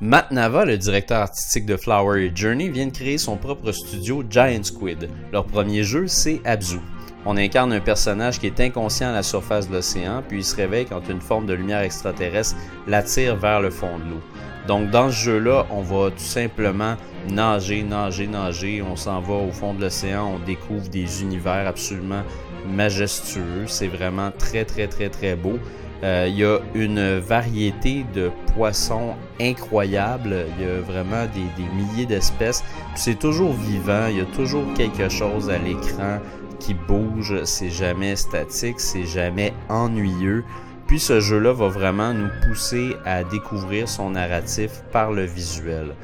Matt Nava, le directeur artistique de Flower Journey, vient de créer son propre studio Giant Squid. Leur premier jeu, c'est Abzu. On incarne un personnage qui est inconscient à la surface de l'océan, puis il se réveille quand une forme de lumière extraterrestre l'attire vers le fond de l'eau. Donc dans ce jeu-là, on va tout simplement nager, nager, nager. On s'en va au fond de l'océan, on découvre des univers absolument majestueux. C'est vraiment très, très, très, très beau. Euh, il y a une variété de poissons incroyable. Il y a vraiment des, des milliers d'espèces. C'est toujours vivant. Il y a toujours quelque chose à l'écran qui bouge. C'est jamais statique. C'est jamais ennuyeux. Puis ce jeu-là va vraiment nous pousser à découvrir son narratif par le visuel.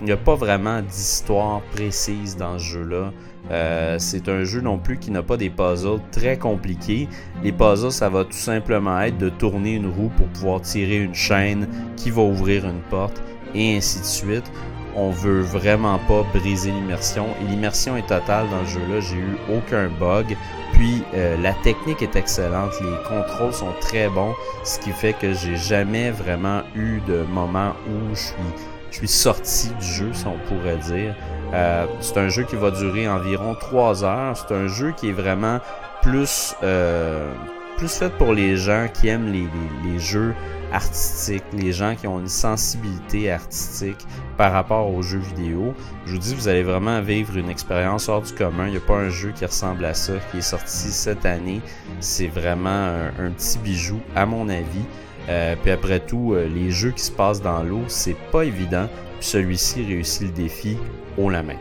Il n'y a pas vraiment d'histoire précise dans ce jeu-là. Euh, c'est un jeu non plus qui n'a pas des puzzles très compliqués. Les puzzles, ça va tout simplement être de tourner une roue pour pouvoir tirer une chaîne qui va ouvrir une porte et ainsi de suite. On veut vraiment pas briser l'immersion et l'immersion est totale dans ce jeu-là. J'ai eu aucun bug. Puis euh, la technique est excellente, les contrôles sont très bons, ce qui fait que j'ai jamais vraiment eu de moment où je suis, je suis sorti du jeu, si on pourrait dire. Euh, c'est un jeu qui va durer environ 3 heures. C'est un jeu qui est vraiment plus, euh, plus fait pour les gens qui aiment les, les, jeux artistiques, les gens qui ont une sensibilité artistique par rapport aux jeux vidéo. Je vous dis, vous allez vraiment vivre une expérience hors du commun. Il n'y a pas un jeu qui ressemble à ça qui est sorti cette année. C'est vraiment un, petit bijou, à mon avis. Euh, puis après tout, les jeux qui se passent dans l'eau, c'est pas évident. Puis celui-ci réussit le défi haut la main.